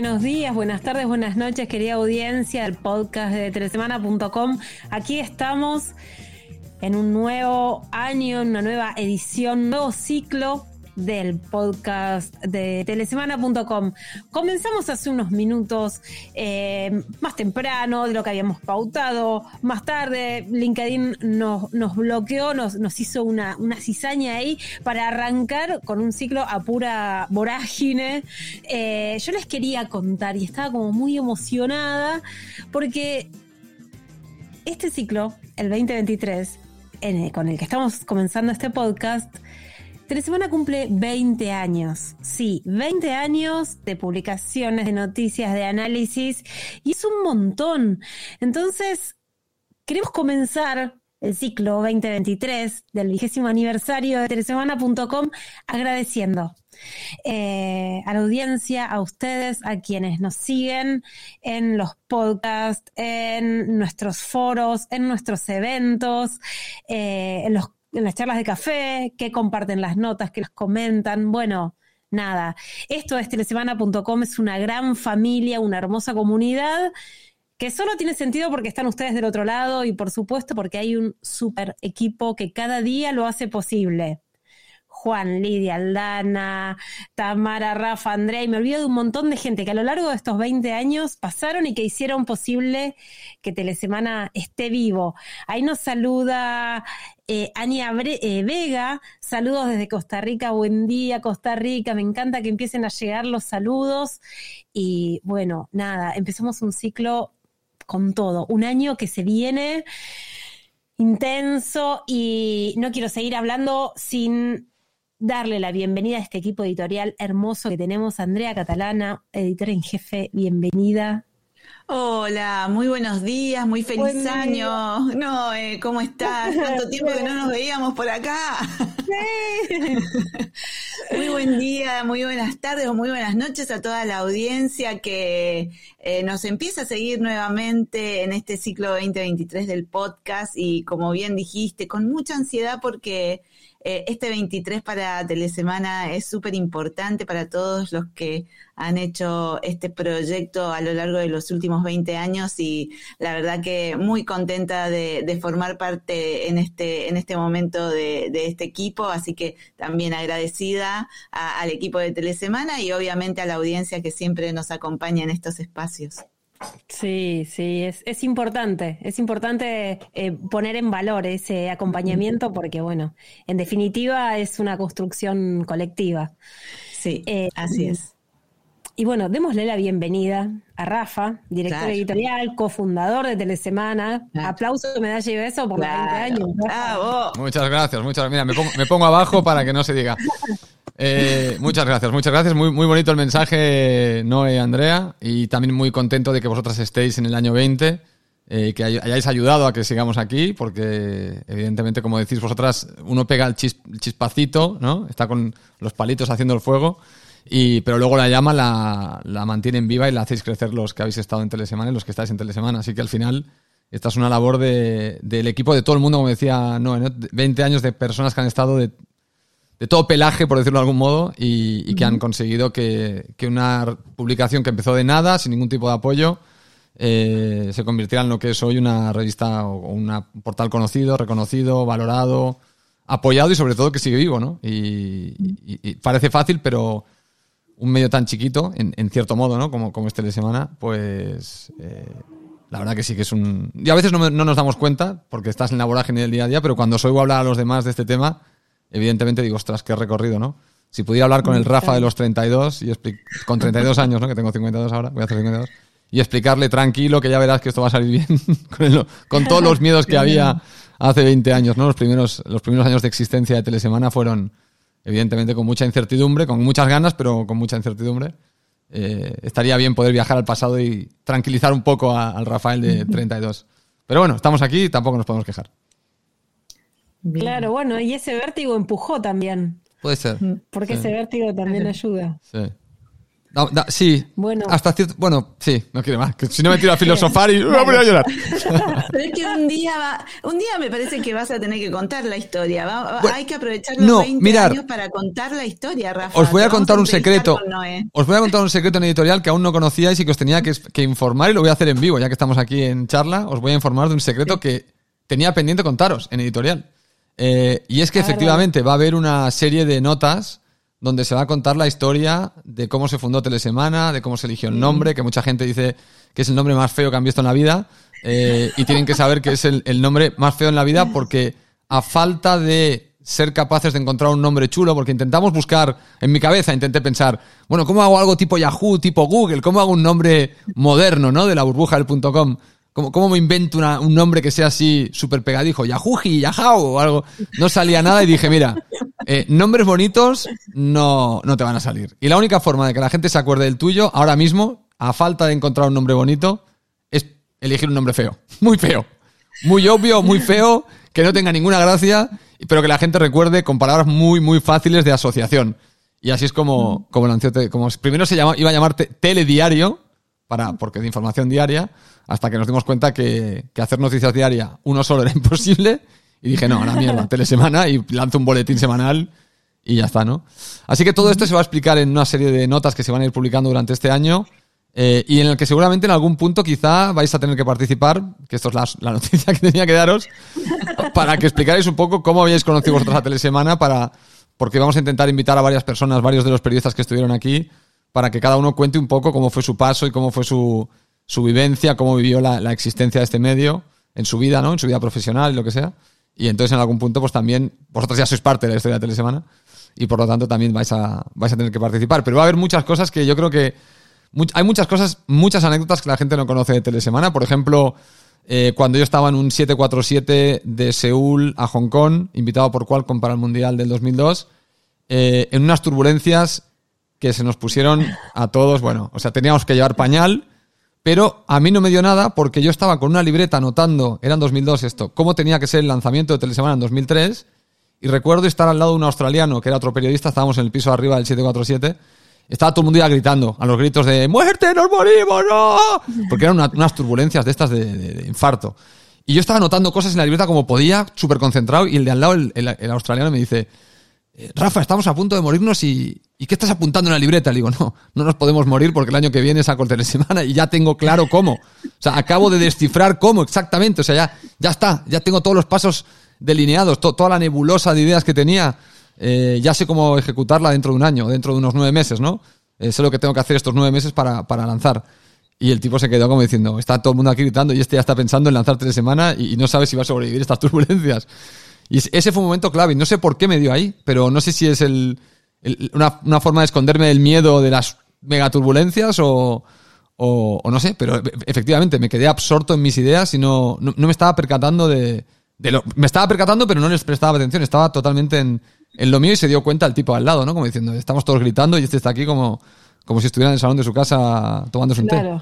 Buenos días, buenas tardes, buenas noches, querida audiencia del podcast de telesemana.com. Aquí estamos en un nuevo año, una nueva edición, un nuevo ciclo del podcast de telesemana.com. Comenzamos hace unos minutos eh, más temprano de lo que habíamos pautado. Más tarde, LinkedIn nos, nos bloqueó, nos, nos hizo una, una, cizaña ahí para arrancar con un ciclo a pura vorágine. Eh, yo les quería contar y estaba como muy emocionada porque este ciclo, el 2023, con el que estamos comenzando este podcast, Telesemana cumple 20 años. Sí, 20 años de publicaciones, de noticias, de análisis, y es un montón. Entonces, queremos comenzar el ciclo 2023 del vigésimo aniversario de telesemana.com agradeciendo eh, a la audiencia, a ustedes, a quienes nos siguen en los podcasts, en nuestros foros, en nuestros eventos, eh, en los en las charlas de café, que comparten las notas, que las comentan. Bueno, nada. Esto es telesemana.com, es una gran familia, una hermosa comunidad que solo tiene sentido porque están ustedes del otro lado y por supuesto porque hay un super equipo que cada día lo hace posible. Juan, Lidia, Aldana, Tamara, Rafa, Andrea, y me olvido de un montón de gente que a lo largo de estos 20 años pasaron y que hicieron posible que Telesemana esté vivo. Ahí nos saluda eh, Ania eh, Vega, saludos desde Costa Rica, buen día Costa Rica, me encanta que empiecen a llegar los saludos. Y bueno, nada, empezamos un ciclo con todo, un año que se viene intenso y no quiero seguir hablando sin darle la bienvenida a este equipo editorial hermoso que tenemos. Andrea Catalana, editora en jefe, bienvenida. Hola, muy buenos días, muy feliz año. No, eh, ¿cómo estás? Tanto tiempo que no nos veíamos por acá. Sí. muy buen día, muy buenas tardes o muy buenas noches a toda la audiencia que eh, nos empieza a seguir nuevamente en este ciclo 2023 del podcast y como bien dijiste, con mucha ansiedad porque eh, este 23 para Telesemana es súper importante para todos los que han hecho este proyecto a lo largo de los últimos 20 años y la verdad que muy contenta de, formar parte en este, en este momento de, este equipo, así que también agradecida al equipo de Telesemana y obviamente a la audiencia que siempre nos acompaña en estos espacios. Sí, sí, es, es importante, es importante eh, poner en valor ese acompañamiento porque, bueno, en definitiva es una construcción colectiva. Sí, eh, así es. Y bueno, démosle la bienvenida a Rafa, director editorial, cofundador de Telesemana. Aplauso, medalla y beso por los 20 años. Muchas gracias, muchas Mira, me pongo, me pongo abajo para que no se diga. Eh, muchas gracias, muchas gracias. Muy, muy bonito el mensaje, Noé Andrea. Y también muy contento de que vosotras estéis en el año 20, eh, que hayáis ayudado a que sigamos aquí, porque evidentemente, como decís vosotras, uno pega el, chispacito, ¿no? Está con los palitos haciendo el fuego. Y, pero luego la llama la, la mantienen viva y la hacéis crecer los que habéis estado en Telesemana y los que estáis en Telesemana. Así que al final, esta es una labor de, del equipo, de todo el mundo, como decía Noé, 20 años de personas que han estado de de todo pelaje, por decirlo de algún modo, y, que han conseguido que, una publicación que empezó de nada, sin ningún tipo de apoyo, eh, se convirtiera en lo que es hoy una revista o un portal conocido, reconocido, valorado, apoyado y sobre todo que sigue vivo, ¿no? Y, parece fácil, pero un medio tan chiquito, en, cierto modo, ¿no? Como, como este de semana, pues eh, la verdad que sí que es un... Y a veces no, no, nos damos cuenta, porque estás en la vorágine del día a día, pero cuando os oigo hablar a los demás de este tema, evidentemente digo, ostras, qué recorrido, ¿no? Si pudiera hablar con el Rafa de los 32, y con 32 años, ¿no? Que tengo 52 ahora, voy a hacer 52, y explicarle tranquilo que ya verás que esto va a salir bien, con, todos los miedos que había hace 20 años, ¿no? Los primeros, los primeros años de existencia de Telesemana fueron, evidentemente, con mucha incertidumbre, con muchas ganas, pero con mucha incertidumbre. Eh, estaría bien poder viajar al pasado y tranquilizar un poco al Rafael de 32. Pero bueno, estamos aquí y tampoco nos podemos quejar. Claro, bueno, y ese vértigo empujó también. Puede ser. Porque ese vértigo también ayuda. Sí. sí, bueno. hasta cierto. Bueno, sí, no quiere más. si no me tiro a filosofar y me voy a llorar. Pero es que un día, un día me parece que vas a tener que contar la historia. hay que aprovechar los 20 años para contar la historia, Rafa. Os voy a contar un secreto. Os voy a contar un secreto en editorial que aún no conocíais y que os tenía que, informar y lo voy a hacer en vivo, ya que estamos aquí en charla. Os voy a informar de un secreto que tenía pendiente contaros en editorial. Eh, y es que efectivamente va a haber una serie de notas donde se va a contar la historia de cómo se fundó Telesemana, de cómo se eligió el nombre, que mucha gente dice que es el nombre más feo que han visto en la vida, eh, y tienen que saber que es el, nombre más feo en la vida porque a falta de ser capaces de encontrar un nombre chulo, porque intentamos buscar, en mi cabeza intenté pensar, bueno, ¿cómo hago algo tipo Yahoo, tipo Google? ¿Cómo hago un nombre moderno, ¿no? De la burbuja del punto com. ¿Cómo, me invento un nombre que sea así súper pegadijo? Yahuji, Yahoo o algo. No salía nada y dije, mira, eh, nombres bonitos no, no te van a salir. Y la única forma de que la gente se acuerde del tuyo, ahora mismo, a falta de encontrar un nombre bonito, es elegir un nombre feo. Muy feo. Muy obvio, muy feo, que no tenga ninguna gracia, pero que la gente recuerde con palabras muy, muy fáciles de asociación. Y así es como, como lanzó, como primero se iba a llamarte telediario, para, porque de información diaria, hasta que nos dimos cuenta que, hacer noticias diarias uno solo era imposible. Y dije, no, la mierda, telesemana y lanzo un boletín semanal y ya está, ¿no? Así que todo esto se va a explicar en una serie de notas que se van a ir publicando durante este año eh, y en el que seguramente en algún punto quizá vais a tener que participar, que esto es la, noticia que tenía que daros, para que explicarais un poco cómo habíais conocido vosotros a Telesemana, para, porque vamos a intentar invitar a varias personas, varios de los periodistas que estuvieron aquí, para que cada uno cuente un poco cómo fue su paso y cómo fue su, su vivencia, cómo vivió la, existencia de este medio en su vida, ¿no? En su vida profesional y lo que sea. Y entonces en algún punto, pues también, vosotros ya sois parte de la historia de Telesemana y por lo tanto también vais a, vais a tener que participar. Pero va a haber muchas cosas que yo creo que... hay muchas cosas, muchas anécdotas que la gente no conoce de Telesemana. Por ejemplo, eh, cuando yo estaba en un 747 de Seúl a Hong Kong, invitado por Qualcomm para el Mundial del 2002, eh, en unas turbulencias que se nos pusieron a todos, bueno, o sea, teníamos que llevar pañal pero a mí no me dio nada porque yo estaba con una libreta anotando, era en 2002 esto, cómo tenía que ser el lanzamiento de Telesemana en 2003. Y recuerdo estar al lado de un australiano, que era otro periodista, estábamos en el piso arriba del 747. Estaba todo el mundo ya gritando, a los gritos de ¡Muerte, nos morimos, no! Porque eran unas turbulencias de estas de, infarto. Y yo estaba anotando cosas en la libreta como podía, súper concentrado, y el de al lado, el australiano, me dice, eh, Rafa, estamos a punto de morirnos y, y, ¿qué estás apuntando en la libreta? Le digo, no, no nos podemos morir porque el año que viene saco el semana y ya tengo claro cómo. O sea, acabo de descifrar cómo exactamente. O sea, ya, ya está, ya tengo todos los pasos delineados, toda la nebulosa de ideas que tenía. Eh, ya sé cómo ejecutarla dentro de un año, dentro de unos nueve meses, ¿no? Eh, sé lo que tengo que hacer estos nueve meses para, para, lanzar. Y el tipo se quedó como diciendo, está todo el mundo aquí gritando y este ya está pensando en lanzar tres semanas y, y no sabe si va a sobrevivir estas turbulencias. Y ese fue un momento clave. No sé por qué me dio ahí, pero no sé si es el, una, forma de esconderme del miedo de las megaturbulencias o, o, o no sé, pero efectivamente me quedé absorto en mis ideas y no, no, me estaba percatando de, de, lo... Me estaba percatando, pero no les prestaba atención. Estaba totalmente en, en lo mío y se dio cuenta el tipo al lado, ¿no? Como diciendo, estamos todos gritando y este está aquí como, como si estuviera en el salón de su casa tomándose un té.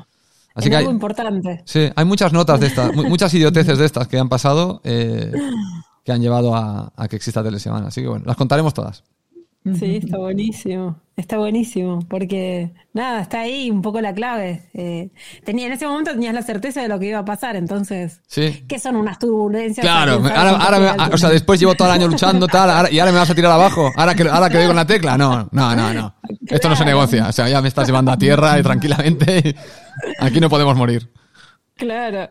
Así que algo importante. Sí, hay muchas notas de estas, muchas idioteces de estas que han pasado. Eh, que han llevado a, que exista Telesemana. Así que bueno, las contaremos todas. Sí, está buenísimo, está buenísimo, porque nada, está ahí un poco la clave. Eh, tenía, en ese momento tenías la certeza de lo que iba a pasar, entonces, sí. ¿qué son unas turbulencias? Claro, ahora, o sea, después llevo todo el año luchando tal, y ahora me vas a tirar abajo, ahora que, ahora que doy con la tecla, no, no, no, no, esto no se negocia, o sea, ya me estás llevando a tierra y tranquilamente, aquí no podemos morir. Claro,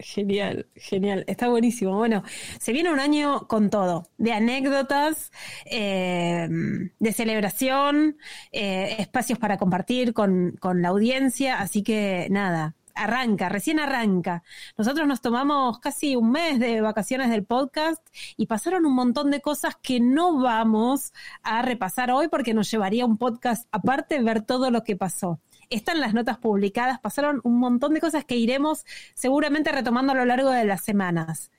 Genial, genial. Está buenísimo. Bueno, se viene un año con todo, de anécdotas, eh, de celebración, eh, espacios para compartir con, con la audiencia. Así que nada, arranca, recién arranca. Nosotros nos tomamos casi un mes de vacaciones del podcast y pasaron un montón de cosas que no vamos a repasar hoy porque nos llevaría un podcast aparte ver todo lo que pasó están las notas publicadas, pasaron un montón de cosas que iremos seguramente retomando a lo largo de las semanas.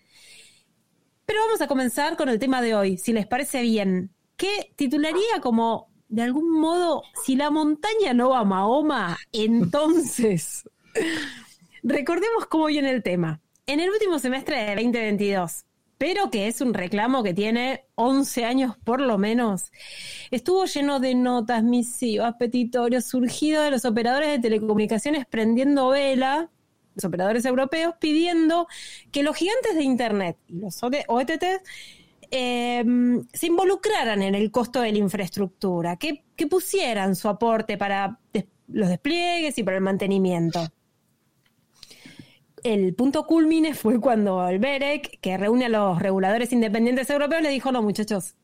Pero vamos a comenzar con el tema de hoy, si les parece bien, que titularía como, de algún modo, si la montaña no va a Mahoma, entonces... Recordemos cómo viene el tema. En el último semestre de 2022, pero que es un reclamo que tiene 11 años por lo menos. Estuvo lleno de notas, misivas, petitorios, surgido de los operadores de telecomunicaciones prendiendo vela, los operadores europeos, pidiendo que los gigantes de Internet y los OTT em, se involucraran en el costo de la infraestructura, que, que pusieran su aporte para los despliegues y para el mantenimiento el punto culmine fue cuando el BEREC, que reúne a los reguladores independientes europeos, le dijo, no muchachos,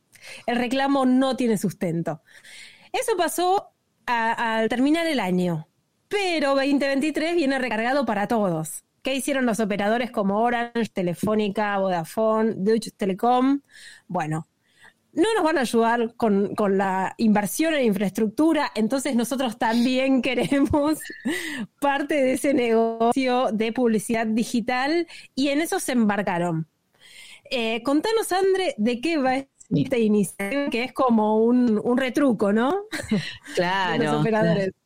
el reclamo no tiene sustento. Eso pasó al terminar el año, pero 2023 viene recargado para todos. ¿Qué hicieron los operadores como Orange, Telefónica, Vodafone, Deutsche Telekom? Bueno, no nos van a ayudar con, la inversión en infraestructura, entonces nosotros también queremos parte de ese negocio de publicidad digital y en eso se embarcaron. Eh, contanos, André, de qué va esta iniciativa, que es como un, un retruco, ¿no? Claro. los operadores. Claro,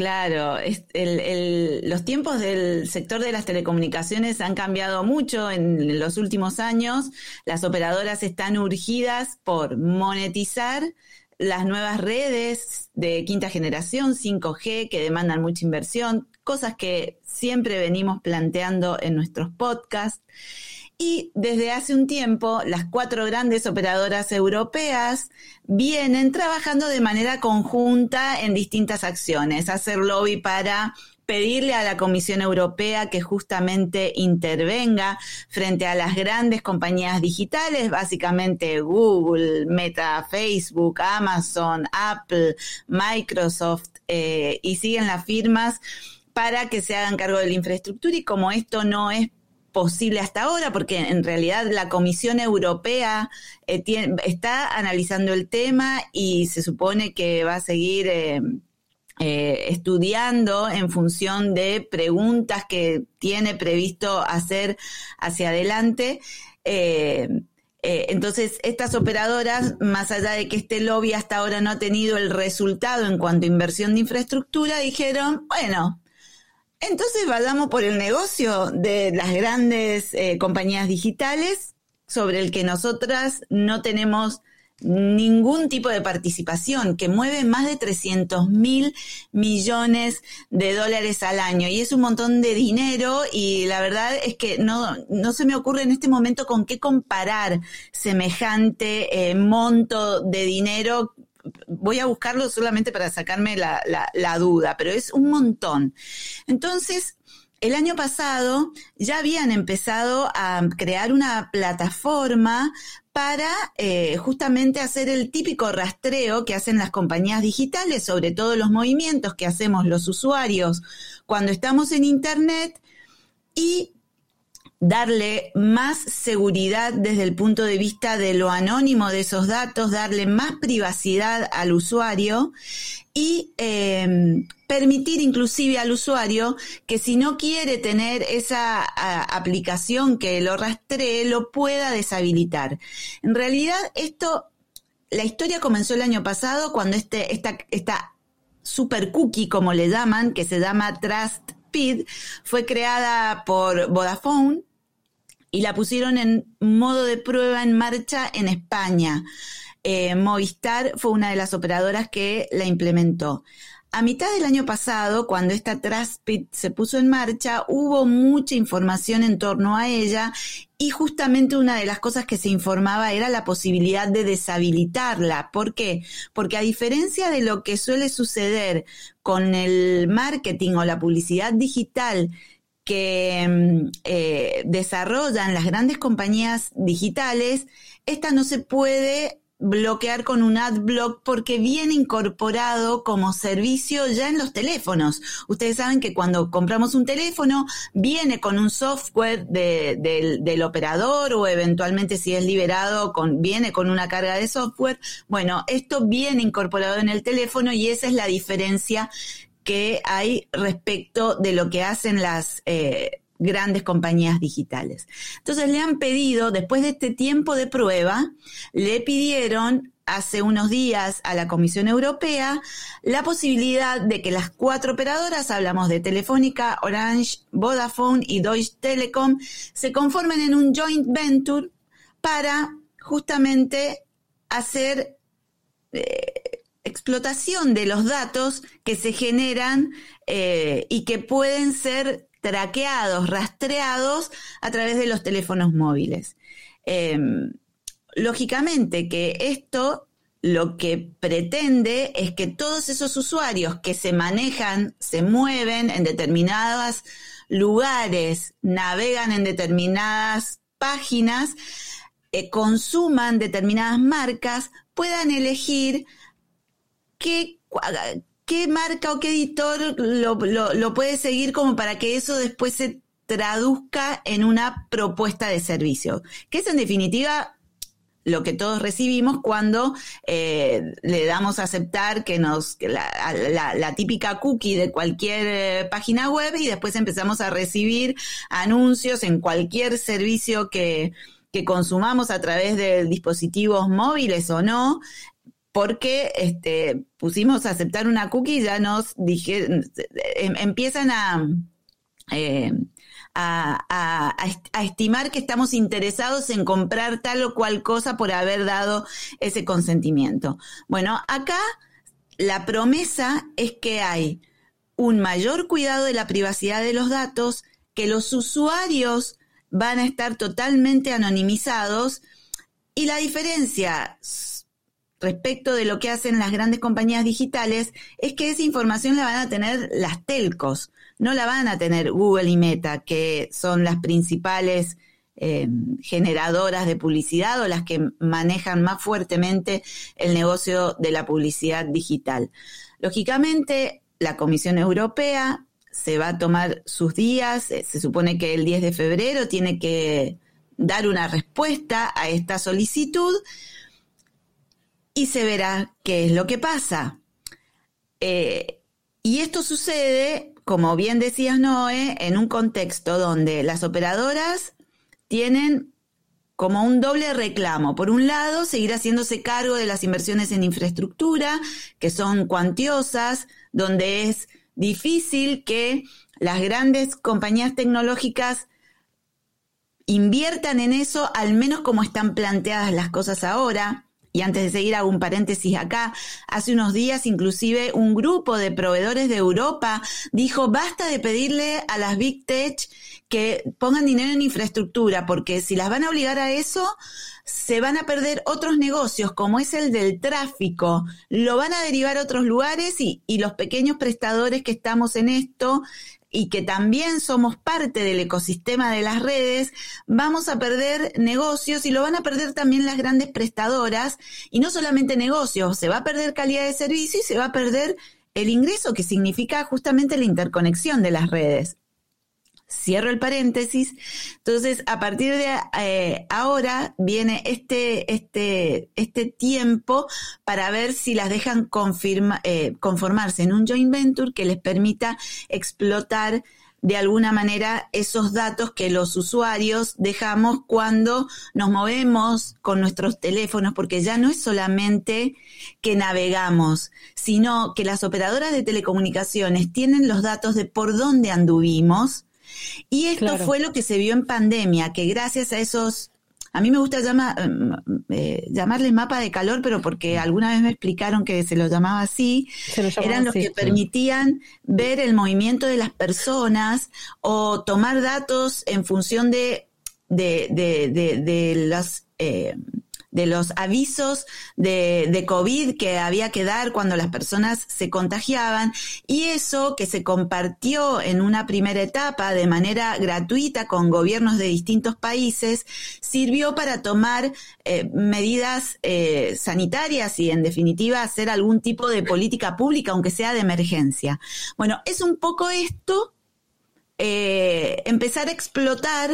los tiempos del sector de las telecomunicaciones han cambiado mucho en los últimos años. Las operadoras están urgidas por monetizar las nuevas redes de quinta generación, 5G, que demandan mucha inversión, cosas que siempre venimos planteando en nuestros podcasts. Y desde hace un tiempo, las cuatro grandes operadoras europeas vienen trabajando de manera conjunta en distintas acciones, hacer lobby para pedirle a la Comisión Europea que justamente intervenga frente a las grandes compañías digitales, básicamente Google, Meta, Facebook, Amazon, Apple, Microsoft, eh, y siguen las firmas para que se hagan cargo de la infraestructura. Y como esto no es posible hasta ahora, porque en realidad la Comisión Europea eh, está analizando el tema y se supone que va a seguir eh, eh, estudiando en función de preguntas que tiene previsto hacer hacia adelante. entonces, estas operadoras, más allá de que este lobby hasta ahora no ha tenido el resultado en cuanto a inversión de infraestructura, dijeron, bueno, entonces vayamos por el negocio de las grandes eh, compañías digitales sobre el que nosotras no tenemos ningún tipo de participación, que mueve más de 300 mil millones de dólares al año. Y es un montón de dinero y la verdad es que no, no se me ocurre en este momento con qué comparar semejante eh, monto de dinero voy a buscarlo solamente para sacarme la, la, duda, pero es un montón. Entonces, el año pasado ya habían empezado a crear una plataforma para eh, justamente hacer el típico rastreo que hacen las compañías digitales sobre todos los movimientos que hacemos los usuarios cuando estamos en Internet y darle más seguridad desde el punto de vista de lo anónimo de esos datos, darle más privacidad al usuario y em, permitir inclusive al usuario que si no quiere tener esa aplicación que lo rastree, lo pueda deshabilitar. En realidad, esto, la historia comenzó el año pasado cuando este, esta, esta super cookie, como le llaman, que se llama TrustPid, fue creada por Vodafone y la pusieron en modo de prueba en marcha en España. Eh, Movistar fue una de las operadoras que la implementó. A mitad del año pasado, cuando esta Traspit se puso en marcha, hubo mucha información en torno a ella y justamente una de las cosas que se informaba era la posibilidad de deshabilitarla. ¿Por qué? Porque a diferencia de lo que suele suceder con el marketing o la publicidad digital, que mm, eh, desarrollan las grandes compañías digitales, esta no se puede bloquear con un adblock porque viene incorporado como servicio ya en los teléfonos. Ustedes saben que cuando compramos un teléfono viene con un software del operador o eventualmente si es liberado con, viene con una carga de software. Bueno, esto viene incorporado en el teléfono y esa es la diferencia que hay respecto de lo que hacen las eh, grandes compañías digitales. Entonces le han pedido, después de este tiempo de prueba, le pidieron hace unos días a la Comisión Europea la posibilidad de que las cuatro operadoras, hablamos de Telefónica, Orange, Vodafone y Deutsche Telekom, se conformen en un joint venture para justamente hacer eh, explotación de los datos que se generan eh, y que pueden ser traqueados, rastreados a través de los teléfonos móviles. Em, lógicamente que esto lo que pretende es que todos esos usuarios que se manejan, se mueven en determinados lugares, navegan en determinadas páginas, eh, consuman determinadas marcas, puedan elegir qué, marca o qué editor lo, lo puede seguir como para que eso después se traduzca en una propuesta de servicio, que es en definitiva lo que todos recibimos cuando eh, le damos a aceptar que nos la, típica cookie de cualquier eh, página web y después empezamos a recibir anuncios en cualquier servicio que consumamos a través de dispositivos móviles o no, porque este, pusimos a aceptar una cookie y ya nos dije, em, empiezan a, eh, a, estimar que estamos interesados en comprar tal o cual cosa por haber dado ese consentimiento. Bueno, acá la promesa es que hay un mayor cuidado de la privacidad de los datos, que los usuarios van a estar totalmente anonimizados y la diferencia respecto de lo que hacen las grandes compañías digitales es que esa información la van a tener las telcos no la van a tener Google y Meta, que son las principales eh, generadoras de publicidad o las que manejan más fuertemente el negocio de la publicidad digital. Lógicamente, la Comisión Europea se va a tomar sus días, eh, se supone que el 10 de febrero tiene que dar una respuesta a esta solicitud y se verá qué es lo que pasa. Eh, y esto sucede como bien decías, Noé, en un contexto donde las operadoras tienen como un doble reclamo. Por un lado, seguir haciéndose cargo de las inversiones en infraestructura, que son cuantiosas, donde es difícil que las grandes compañías tecnológicas inviertan en eso, al menos como están planteadas las cosas ahora. Y antes de seguir, hago un paréntesis acá. Hace unos días, inclusive, un grupo de proveedores de Europa dijo, basta de pedirle a las Big Tech que pongan dinero en infraestructura, porque si las van a obligar a eso, se van a perder otros negocios, como es el del tráfico, lo van a derivar a otros lugares y, y los pequeños prestadores que estamos en esto y que también somos parte del ecosistema de las redes, vamos a perder negocios y lo van a perder también las grandes prestadoras y no solamente negocios, se va a perder calidad de servicio y se va a perder el ingreso que significa justamente la interconexión de las redes. Cierro el paréntesis. Entonces, a partir de eh, ahora viene este, este, este tiempo para ver si las dejan eh, conformarse en un joint venture que les permita explotar de alguna manera esos datos que los usuarios dejamos cuando nos movemos con nuestros teléfonos, porque ya no es solamente que navegamos, sino que las operadoras de telecomunicaciones tienen los datos de por dónde anduvimos, y esto fue lo que se vio en pandemia, que gracias a esos, a mí me gusta llama, eh, llamarles mapa de calor, pero porque alguna vez me explicaron que se lo llamaba así, eran los que permitían ver el movimiento de las personas o tomar datos en función de, de, de, de, las... Eh, de los avisos de, de, COVID que había que dar cuando las personas se contagiaban y eso que se compartió en una primera etapa de manera gratuita con gobiernos de distintos países sirvió para tomar eh, medidas eh, sanitarias y en definitiva hacer algún tipo de política pública aunque sea de emergencia. Bueno, es un poco esto, eh, empezar a explotar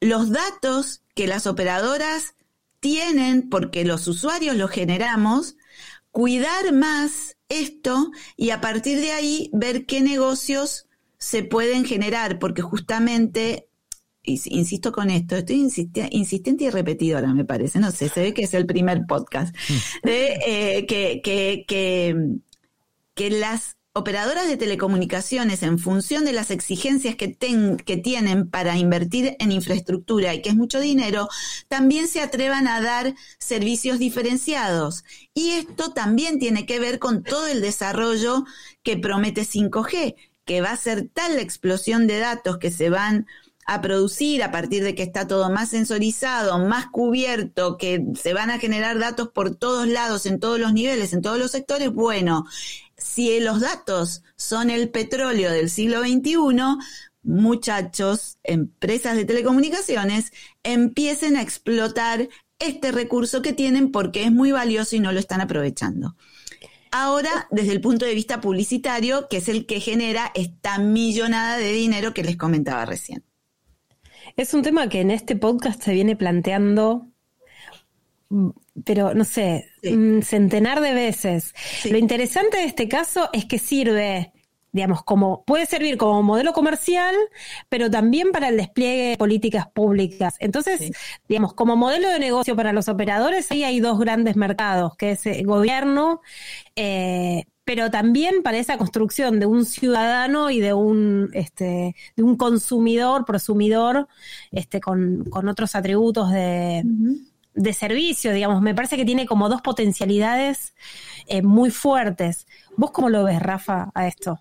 los datos que las operadoras tienen, porque los usuarios lo generamos, cuidar más esto y a partir de ahí ver qué negocios se pueden generar, porque justamente, insisto con esto, estoy insistente y repetidora, me parece, no sé, se ve que es el primer podcast, de, eh, que, que, que, que las operadoras de telecomunicaciones, en función de las exigencias que, tienen para invertir en infraestructura y que es mucho dinero, también se atrevan a dar servicios diferenciados. Y esto también tiene que ver con todo el desarrollo que promete 5G, que va a ser tal la explosión de datos que se van a producir a partir de que está todo más sensorizado, más cubierto, que se van a generar datos por todos lados, en todos los niveles, en todos los sectores, bueno, si los datos son el petróleo del siglo XXI, muchachos, empresas de telecomunicaciones, empiecen a explotar este recurso que tienen porque es muy valioso y no lo están aprovechando. Ahora, desde el punto de vista publicitario, que es el que genera esta millonada de dinero que les comentaba recién. Es un tema que en este podcast se viene planteando pero no sé, un centenar de veces. Lo interesante de este caso es que sirve, digamos, como, puede servir como modelo comercial, pero también para el despliegue de políticas públicas. Entonces, digamos, como modelo de negocio para los operadores, ahí hay dos grandes mercados, que es el gobierno, eh, pero también para esa construcción de un ciudadano y de un este de un consumidor, prosumidor, este, con, con otros atributos de, de servicio, digamos, me parece que tiene como dos potencialidades eh, muy fuertes. ¿Vos cómo lo ves, Rafa, a esto?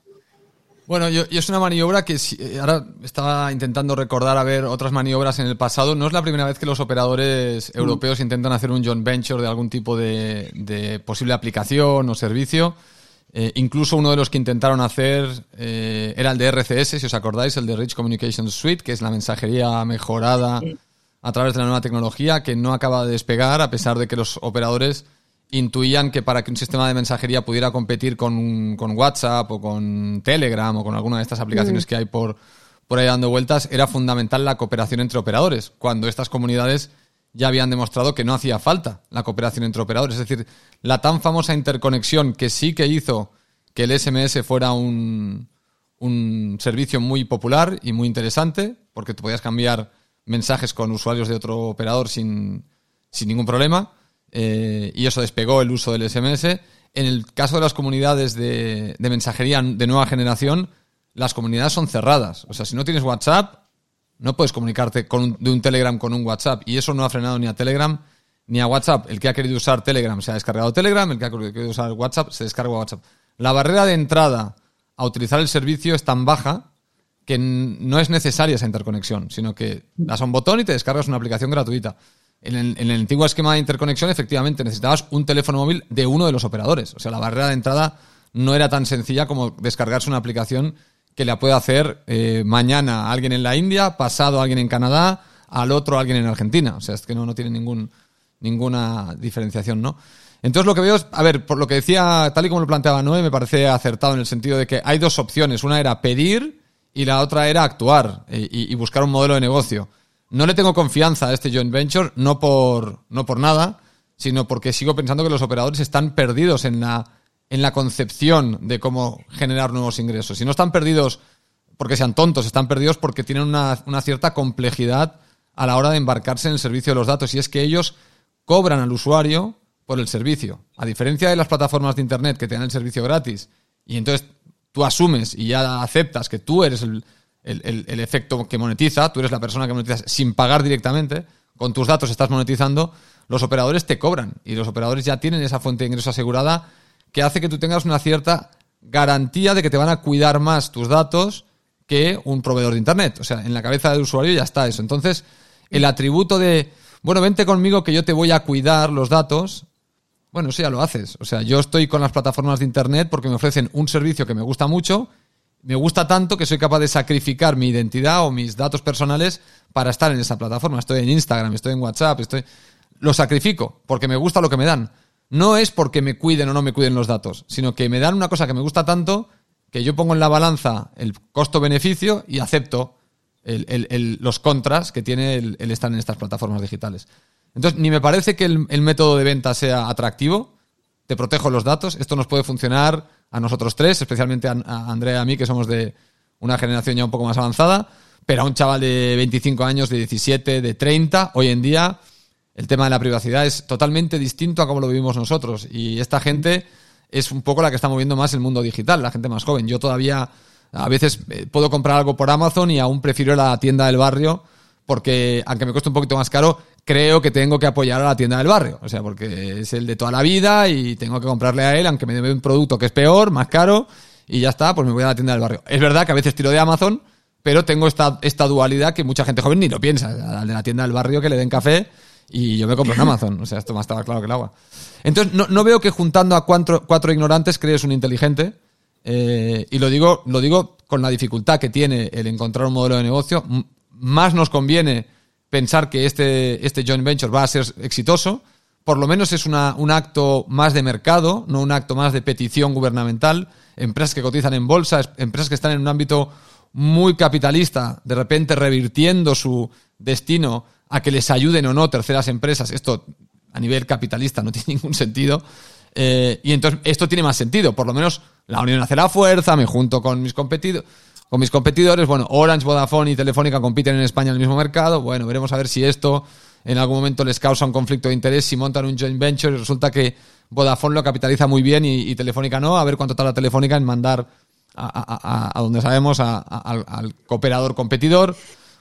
Bueno, yo, es una maniobra que eh, ahora estaba intentando recordar a ver otras maniobras en el pasado. No es la primera vez que los operadores mm. europeos intentan hacer un joint venture de algún tipo de, posible aplicación o servicio. Eh, incluso uno de los que intentaron hacer era el de RCS, si os acordáis, el de Rich Communication Suite, que es la mensajería mejorada a través de la nueva tecnología que no acaba de despegar a pesar de que los operadores intuían que para que un sistema de mensajería pudiera competir con, WhatsApp o con Telegram o con alguna de estas aplicaciones mm. que hay por, por ahí dando vueltas, era fundamental la cooperación entre operadores, cuando estas comunidades ya habían demostrado que no hacía falta la cooperación entre operadores. Es decir, la tan famosa interconexión que sí que hizo que el SMS fuera un, un servicio muy popular y muy interesante, porque te podías cambiar mensajes con usuarios de otro operador sin, ningún problema. Eh, y eso despegó el uso del SMS. En el caso de las comunidades de, mensajería de nueva generación, las comunidades son cerradas. O sea, si no tienes WhatsApp, no puedes comunicarte con de un Telegram con un WhatsApp. Y eso no ha frenado ni a Telegram ni a WhatsApp. El que ha querido usar Telegram se ha descargado Telegram, el que ha querido usar WhatsApp se descarga WhatsApp. La barrera de entrada a utilizar el servicio es tan baja que no es necesaria esa interconexión, sino que das a un botón y te descargas una aplicación gratuita. En el, antiguo esquema de interconexión, efectivamente, necesitabas un teléfono móvil de uno de los operadores. O sea, la barrera de entrada no era tan sencilla como descargarse una aplicación que la puede hacer eh, mañana alguien en la India, pasado alguien en Canadá, al otro alguien en Argentina. O sea, es que no, no tiene ningún, ninguna diferenciación, ¿no? Entonces lo que veo es, a ver, por lo que decía, tal y como lo planteaba Noé, me parece acertado en el sentido de que hay dos opciones. Una era pedir y la otra era actuar y, buscar un modelo de negocio. No le tengo confianza a este joint venture, no por, no por nada, sino porque sigo pensando que los operadores están perdidos en la, en la concepción de cómo generar nuevos ingresos. Si no están perdidos porque sean tontos, están perdidos porque tienen una, una cierta complejidad a la hora de embarcarse en el servicio de los datos. Y es que ellos cobran al usuario por el servicio. A diferencia de las plataformas de Internet que te el servicio gratis y entonces tú asumes y ya aceptas que tú eres el, efecto que monetiza, tú eres la persona que monetiza sin pagar directamente, con tus datos estás monetizando, los operadores te cobran y los operadores ya tienen esa fuente de ingreso asegurada que hace que tú tengas una cierta garantía de que te van a cuidar más tus datos que un proveedor de Internet. O sea, en la cabeza del usuario ya está eso. Entonces, el atributo de, bueno, vente conmigo que yo te voy a cuidar los datos, bueno, eso ya lo haces. O sea, yo estoy con las plataformas de Internet porque me ofrecen un servicio que me gusta mucho, me gusta tanto que soy capaz de sacrificar mi identidad o mis datos personales para estar en esa plataforma. Estoy en Instagram, estoy en WhatsApp, estoy... Lo sacrifico porque me gusta lo que me dan. No es porque me cuiden o no me cuiden los datos, sino que me dan una cosa que me gusta tanto que yo pongo en la balanza el costo-beneficio y acepto los contras que tiene el estar en estas plataformas digitales. Entonces, ni me parece que el, método de venta sea atractivo. Te protejo los datos. Esto nos puede funcionar a nosotros tres, especialmente a, Andrea y a mí, que somos de una generación ya un poco más avanzada. Pero a un chaval de 25 años, de 17, de 30, hoy en día el tema de la privacidad es totalmente distinto a como lo vivimos nosotros. Y esta gente es un poco la que está moviendo más el mundo digital, la gente más joven. Yo todavía a veces eh, puedo comprar algo por Amazon y aún prefiero la tienda del barrio porque, aunque me cueste un poquito más caro, creo que tengo que apoyar a la tienda del barrio. O sea, porque es el de toda la vida y tengo que comprarle a él, aunque me dé un producto que es peor, más caro, y ya está, pues me voy a la tienda del barrio. Es verdad que a veces tiro de Amazon, pero tengo esta, esta dualidad que mucha gente joven ni lo piensa. Al de la tienda del barrio que le den café y yo me compro en Amazon. O sea, esto más estaba claro que el agua. Entonces, no, no veo que juntando a cuatro, cuatro ignorantes crees un inteligente. Eh, y lo digo, lo digo con la dificultad que tiene el encontrar un modelo de negocio. Más nos conviene pensar que este, este joint venture va a ser exitoso. Por lo menos es un acto más de mercado, no un acto más de petición gubernamental. Empresas que cotizan en bolsa, empresas que están en un ámbito muy capitalista, de repente revirtiendo su destino a que les ayuden o no terceras empresas. Esto a nivel capitalista no tiene ningún sentido. Eh, y entonces esto tiene más sentido. Por lo menos la unión hace la fuerza, me junto con mis competidores con mis competidores. Bueno, Orange, Vodafone y Telefónica compiten en España en el mismo mercado. Bueno, veremos a ver si esto en algún momento les causa un conflicto de interés, si montan un joint venture y resulta que Vodafone lo capitaliza muy bien y, Telefónica no, a ver cuánto tarda Telefónica en mandar a, donde sabemos al cooperador competidor.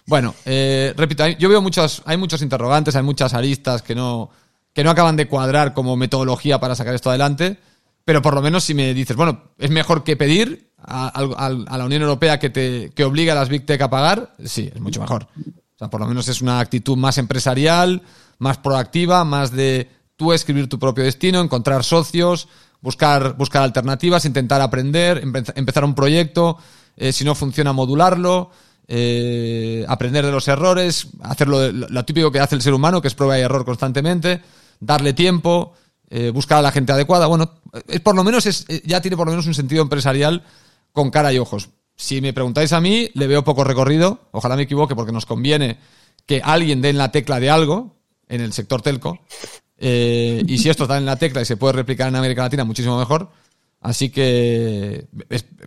Bueno, eh, repito, yo veo muchos, hay muchos interrogantes, hay muchas aristas que no, que no acaban de cuadrar como metodología para sacar esto adelante, pero por lo menos si me dices, bueno, es mejor que pedir, a, la Unión Europea que, te, que obliga a las Big Tech a pagar, sí, es mucho mejor. O sea, por lo menos es una actitud más empresarial, más proactiva, más de tú escribir tu propio destino, encontrar socios, buscar, buscar alternativas, intentar aprender, empezar un proyecto, eh, si no funciona, modularlo, eh, aprender de los errores, hacerlo lo, típico que hace el ser humano, que es prueba y error constantemente, darle tiempo, eh, buscar a la gente adecuada. Bueno, es, por lo menos es, ya tiene por lo menos un sentido empresarial con cara y ojos. Si me preguntáis a mí, le veo poco recorrido. Ojalá me equivoque porque nos conviene que alguien dé en la tecla de algo en el sector telco. Eh, y si esto está en la tecla y se puede replicar en América Latina, muchísimo mejor. Así que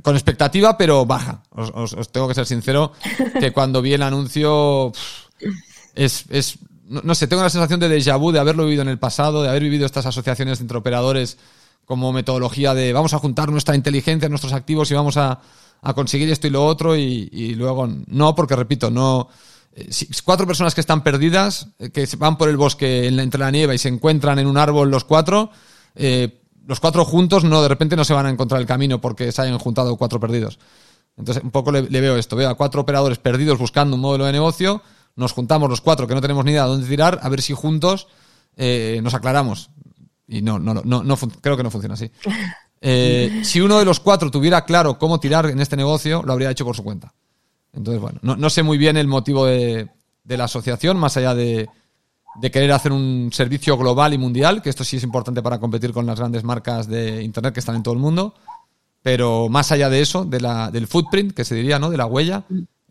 con expectativa, pero baja. Os, tengo que ser sincero que cuando vi el anuncio es, es no, no, sé, tengo la sensación de déjà vu de haberlo vivido en el pasado, de haber vivido estas asociaciones entre operadores como metodología de vamos a juntar nuestra inteligencia, nuestros activos y vamos a, conseguir esto y lo otro y, luego no, porque repito, no... Eh, cuatro personas que están perdidas, eh, que van por el bosque entre la nieve y se encuentran en un árbol los cuatro, eh, los cuatro juntos no de repente no se van a encontrar el camino porque se hayan juntado cuatro perdidos. Entonces, un poco le, veo esto. Veo a cuatro operadores perdidos buscando un modelo de negocio. Nos juntamos los cuatro que no tenemos ni idea de dónde tirar, a ver si juntos nos aclaramos. Y no, no, no, no creo que no funciona así. Eh, si uno de los cuatro tuviera claro cómo tirar en este negocio, lo habría hecho por su cuenta. Entonces, bueno, no, no sé muy bien el motivo de, de la asociación, más allá de, de, querer hacer un servicio global y mundial, que esto sí es importante para competir con las grandes marcas de Internet que están en todo el mundo. Pero más allá de eso, de la, del footprint, que se diría, ¿no? De la huella,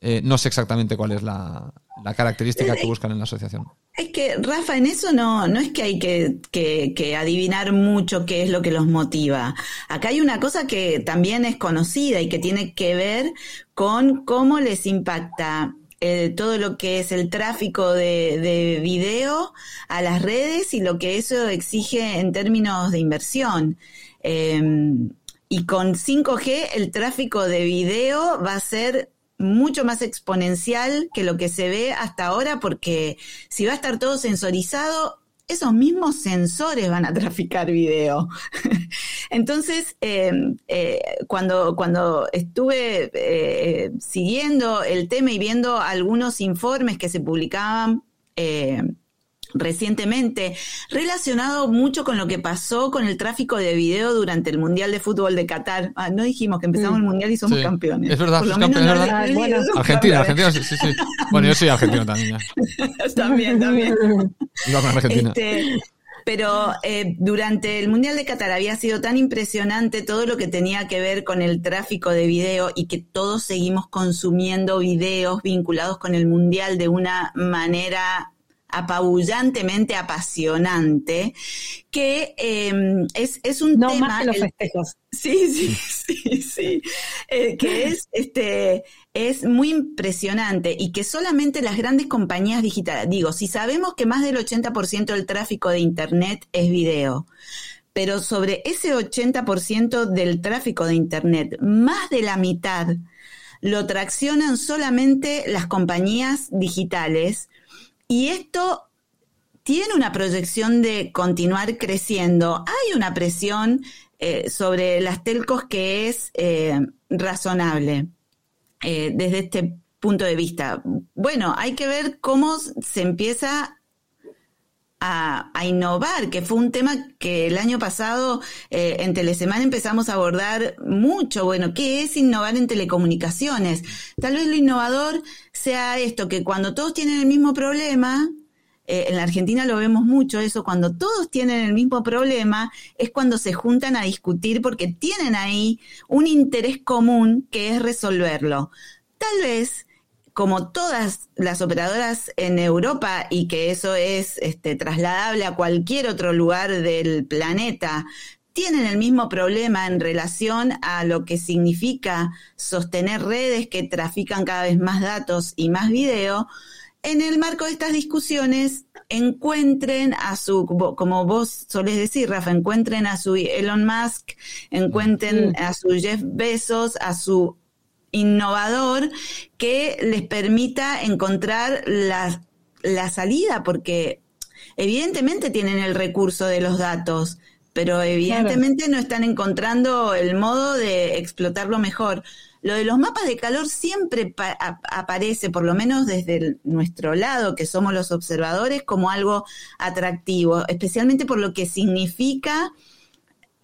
eh, no sé exactamente cuál es la, característica que buscan en la asociación. Es que, Rafa, en eso no, no es que hay que, adivinar mucho qué es lo que los motiva. Acá hay una cosa que también es conocida y que tiene que ver con cómo les impacta eh, todo lo que es el tráfico de, video a las redes y lo que eso exige en términos de inversión. Em, y con 5G el tráfico de video va a ser mucho más exponencial que lo que se ve hasta ahora, porque si va a estar todo sensorizado, esos mismos sensores van a traficar video. Entonces, em, eh, cuando, cuando estuve eh, siguiendo el tema y viendo algunos informes que se publicaban, eh, recientemente, relacionado mucho con lo que pasó con el tráfico de video durante el Mundial de Fútbol de Qatar. Ah, no dijimos que empezamos el Mundial y somos campeones. Es verdad, Argentina, Argentina, sí, sí. Bueno, yo soy argentino también. también, también. Este, pero eh, durante el Mundial de Qatar había sido tan impresionante todo lo que tenía que ver con el tráfico de video y que todos seguimos consumiendo videos vinculados con el Mundial de una manera apabullantemente apasionante, que em, es, es, un no, tema... Más que los festejos. Sí, sí, sí, sí. Eh, que es, este, es muy impresionante y que solamente las grandes compañías digitales, digo, si sabemos que más del 80% del tráfico de Internet es video, pero sobre ese 80% del tráfico de Internet, más de la mitad lo traccionan solamente las compañías digitales y esto tiene una proyección de continuar creciendo. Hay una presión eh, sobre las telcos que es eh, razonable eh, desde este punto de vista. Bueno, hay que ver cómo se empieza a, innovar, que fue un tema que el año pasado en Telesemana empezamos a abordar mucho. Bueno, ¿qué es innovar en telecomunicaciones? Tal vez lo innovador sea esto, que cuando todos tienen el mismo problema, eh, en la Argentina lo vemos mucho eso, cuando todos tienen el mismo problema, es cuando se juntan a discutir porque tienen ahí un interés común que es resolverlo. Tal vez, como todas las operadoras en Europa y que eso es este, trasladable a cualquier otro lugar del planeta, tienen el mismo problema en relación a lo que significa sostener redes que trafican cada vez más datos y más video, en el marco de estas discusiones encuentren a su, como vos solés decir, Rafa, encuentren a su Elon Musk, encuentren a su Jeff Bezos, a su innovador que les permita encontrar la, la salida, porque evidentemente tienen el recurso de los datos, pero evidentemente no están encontrando el modo de explotarlo mejor. Lo de los mapas de calor siempre aparece, por lo menos desde nuestro lado, que somos los observadores, como algo atractivo, especialmente por lo que significa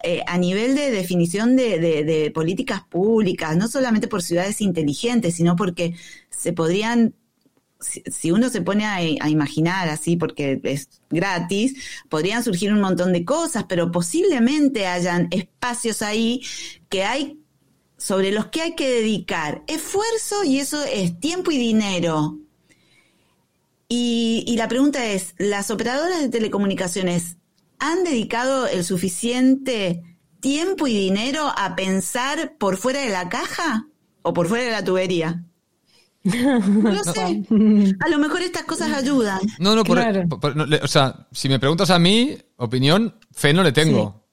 eh, a nivel de definición de, políticas públicas, no solamente por ciudades inteligentes, sino porque se podrían si, uno se pone a, a, imaginar así, porque es gratis, podrían surgir un montón de cosas, pero posiblemente hayan espacios ahí que hay sobre los que hay que dedicar esfuerzo y eso es tiempo y dinero. Y, la pregunta es, ¿las operadoras de telecomunicaciones han dedicado el suficiente tiempo y dinero a pensar por fuera de la caja o por fuera de la tubería? No lo sé. A lo mejor estas cosas ayudan. No, no, o sea, si me preguntas a mí, opinión, fe no le tengo.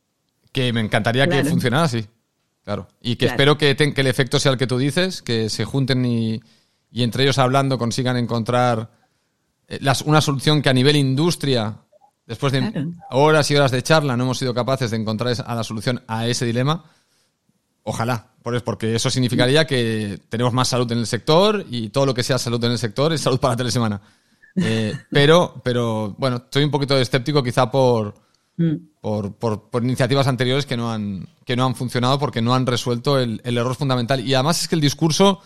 Que me encantaría que funcionara así. Claro. Y que espero que, el efecto sea el que tú dices, que se junten y, entre ellos hablando consigan encontrar eh, una solución que a nivel industria, después de horas y horas de charla, no hemos sido capaces de encontrar a la solución a ese dilema. Ojalá, porque eso significaría que tenemos más salud en el sector y todo lo que sea salud en el sector es salud para la telesemana. Eh, pero, pero, bueno, estoy un poquito escéptico quizá por, Mm. por, por, iniciativas anteriores que no, han, que no han funcionado porque no han resuelto el, error fundamental. Y además es que el discurso,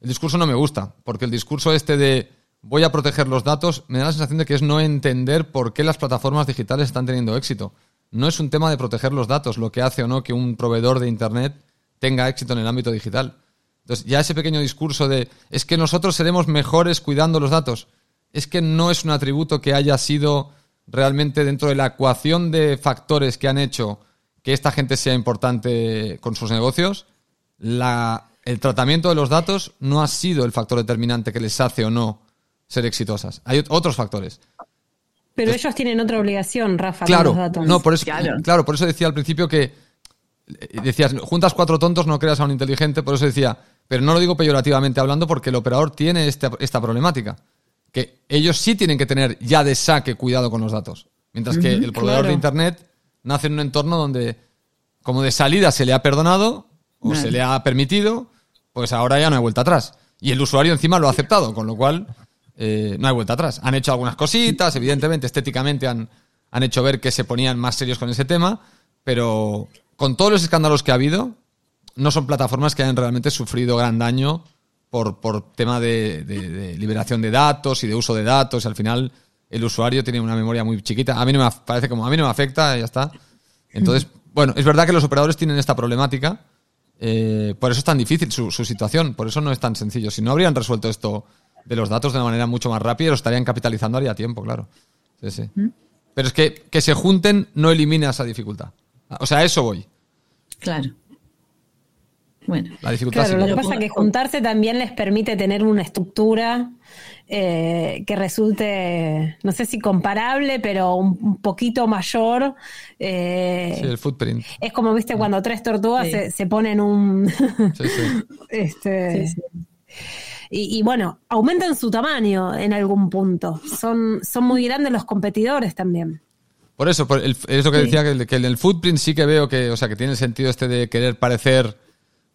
el discurso no me gusta, porque el discurso este de voy a proteger los datos me da la sensación de que es no entender por qué las plataformas digitales están teniendo éxito. No es un tema de proteger los datos lo que hace o no que un proveedor de Internet tenga éxito en el ámbito digital. Entonces, ya ese pequeño discurso de es que nosotros seremos mejores cuidando los datos, es que no es un atributo que haya sido realmente dentro de la ecuación de factores que han hecho que esta gente sea importante con sus negocios, el tratamiento de los datos no ha sido el factor determinante que les hace o no ser exitosas. Hay otros factores. Pero ellos tienen otra obligación, Rafa, claro, con los datos. No, por eso, claro. por eso decía al principio que eh, decías, juntas cuatro tontos, no creas a un inteligente, por eso decía, pero no lo digo peyorativamente hablando porque el operador tiene esta, esta problemática que ellos sí tienen que tener ya de saque cuidado con los datos. Mientras que el proveedor de Internet nace en un entorno donde, como de salida se le ha perdonado o se le ha permitido, pues ahora ya no hay vuelta atrás. Y el usuario encima lo ha aceptado, con lo cual eh, no hay vuelta atrás. Han hecho algunas cositas, evidentemente, estéticamente han, han hecho ver que se ponían más serios con ese tema, pero con todos los escándalos que ha habido, no son plataformas que hayan realmente sufrido gran daño por, por tema de, liberación de datos y de uso de datos. al final el usuario tiene una memoria muy chiquita. A mí no me parece como a mí no me afecta, ya está. Entonces, bueno, es verdad que los operadores tienen esta problemática. Eh, por eso es tan difícil su, situación, por eso no es tan sencillo. Si no habrían resuelto esto de los datos de una manera mucho más rápida, lo estarían capitalizando haría tiempo, claro. Sí, sí. ¿Mm? Pero es que que se junten no elimina esa dificultad. O sea, a eso voy. Claro. bueno, la dificultad claro, lo que pasa es que juntarse también les permite tener una estructura eh, que resulte, no sé si comparable, pero un, poquito mayor. Eh, sí, el footprint. Es como, viste, cuando tres tortugas se, ponen un... sí, este, y, y, bueno, aumentan su tamaño en algún punto. Son, son muy grandes los competidores también. Por eso, por eso que decía, que, que en el footprint sí que veo que, o sea, que tiene el sentido este de querer parecer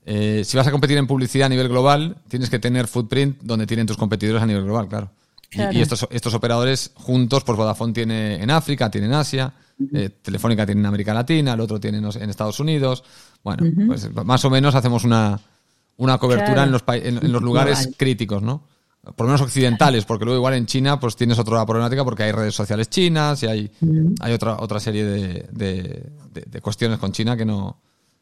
eh, si vas a competir en publicidad a nivel global, tienes que tener footprint donde tienen tus competidores a nivel global, claro. Y, estos, estos operadores juntos, pues Vodafone tiene en África, tiene en Asia, eh, Telefónica tiene en América Latina, el otro tiene en, Estados Unidos. Bueno, pues más o menos hacemos una, una cobertura en, los, en, los lugares críticos, ¿no? Por lo menos occidentales, porque luego igual en China pues tienes otra problemática porque hay redes sociales chinas y hay, hay otra, otra serie de, de cuestiones con China que no,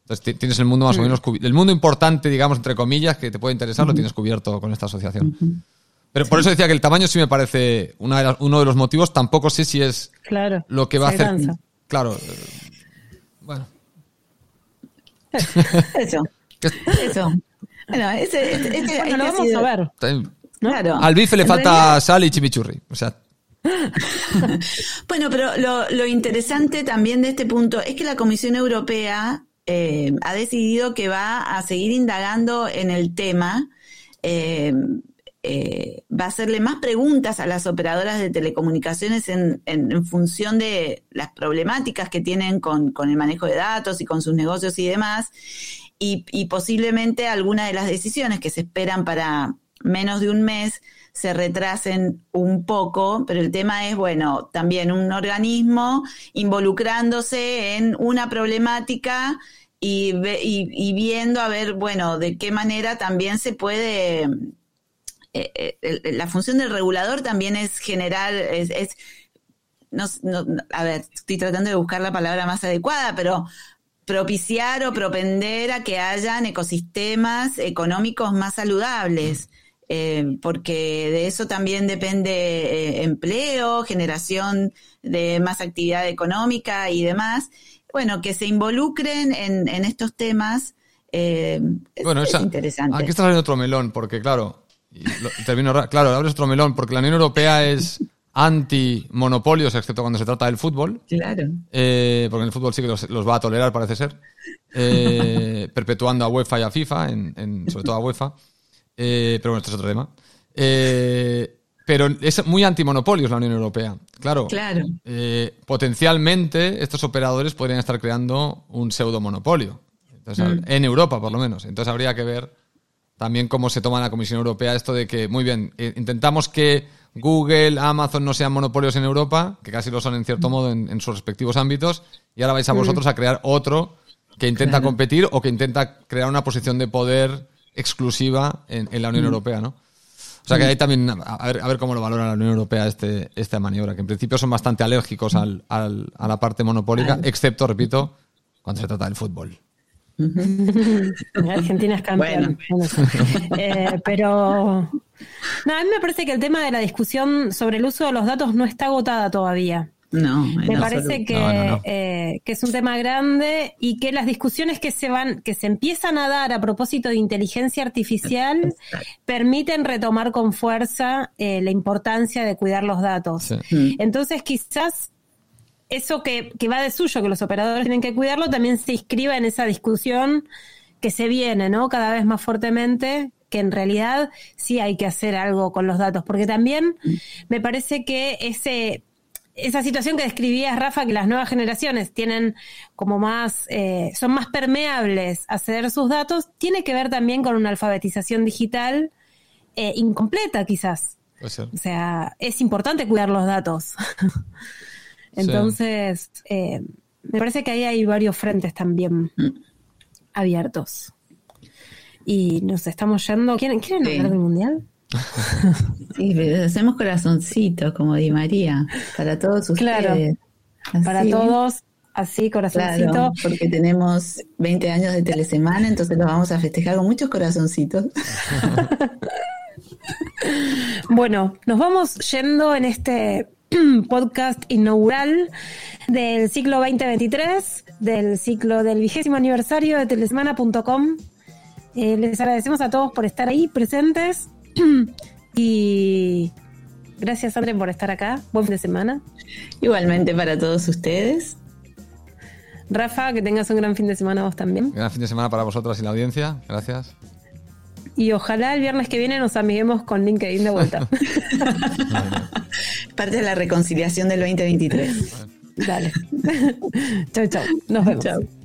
entonces tienes el mundo más o mm. menos El mundo importante, digamos, entre comillas, que te puede interesar, lo tienes cubierto con esta asociación. Pero por eso decía que el tamaño sí me parece una de uno de los motivos. Tampoco sé si es claro, lo que va a hacer. Claro. Eh, bueno. Eso. Eso. Bueno, ese, este, lo vamos a ver. Claro. Al bife le falta sal y chimichurri. O sea. bueno, pero lo, lo interesante también de este punto es que la Comisión Europea eh, ha decidido que va a seguir indagando en el tema. Eh, eh, va a hacerle más preguntas a las operadoras de telecomunicaciones en, función de las problemáticas que tienen con, el manejo de datos y con sus negocios y demás, y, y posiblemente algunas de las decisiones que se esperan para menos de un mes se retrasen un poco, pero el tema es, bueno, también un organismo involucrándose en una problemática y, y, viendo a ver, bueno, de qué manera también se puede... Eh, eh, la función del regulador también es generar, es, no, a ver, estoy tratando de buscar la palabra más adecuada, pero propiciar o propender a que hayan ecosistemas económicos más saludables. Eh, porque de eso también depende empleo, generación de más actividad económica y demás bueno, que se involucren en, estos temas eh, bueno, es, interesante. Aquí está saliendo otro melón, porque claro, termino, claro, abres otro melón, porque la Unión Europea es anti-monopolios, excepto cuando se trata del fútbol. Claro. Eh, porque en el fútbol sí que los, va a tolerar, parece ser. Eh, perpetuando a UEFA y a FIFA, en, sobre todo a UEFA. pero bueno, esto es otro tema. pero es muy antimonopolios la Unión Europea. Claro. Claro. Eh, potencialmente estos operadores podrían estar creando un pseudo monopolio. Mm. En Europa, por lo menos. Entonces habría que ver también cómo se toma en la Comisión Europea esto de que, muy bien, eh, intentamos que Google, Amazon no sean monopolios en Europa, que casi lo son en cierto mm. modo en, sus respectivos ámbitos, y ahora vais a mm. vosotros a crear otro que intenta competir o que intenta crear una posición de poder exclusiva en, en la Unión Europea, ¿no? O sea que ahí también, a ver, a ver cómo lo valora la Unión Europea este, esta maniobra, que en principio son bastante alérgicos al, al, a la parte monopólica, excepto, repito, cuando se trata del fútbol. Argentina es campeón. Eh, pero no, a mí me parece que el tema de la discusión sobre el uso de los datos no está agotada todavía. No, me parece que, eh, que, es un tema grande y que las discusiones que se van, que se empiezan a dar a propósito de inteligencia artificial permiten retomar con fuerza eh, la importancia de cuidar los datos. Mm. Entonces, quizás eso que, que va de suyo, que los operadores tienen que cuidarlo, también se inscriba en esa discusión que se viene, ¿no? Cada vez más fuertemente, que en realidad sí hay que hacer algo con los datos, porque también me parece que ese esa situación que describías, Rafa, que las nuevas generaciones tienen como más, eh, son más permeables a ceder sus datos, tiene que ver también con una alfabetización digital eh, incompleta, quizás. O sea, es importante cuidar los datos. Entonces, eh, me parece que ahí hay varios frentes también abiertos. Y nos estamos yendo. ¿Quieren, ¿quieren hablar del mundial? Sí, hacemos corazoncitos como Di María, para todos ustedes. Claro, para todos, así, corazoncito. porque tenemos 20 años de telesemana, entonces lo vamos a festejar con muchos corazoncitos. bueno, nos vamos yendo en este podcast inaugural del ciclo 2023, del ciclo del vigésimo aniversario de telesemana.com Eh, les agradecemos a todos por estar ahí presentes y gracias André por estar acá. Buen fin de semana. Igualmente para todos ustedes. Rafa, que tengas un gran fin de semana vos también. Gran fin de semana para vosotras y la audiencia. Gracias. Y ojalá el viernes que viene nos amiguemos con LinkedIn de vuelta. Parte de la reconciliación del 2023. Dale. chau, chau. Nos vemos. Chau.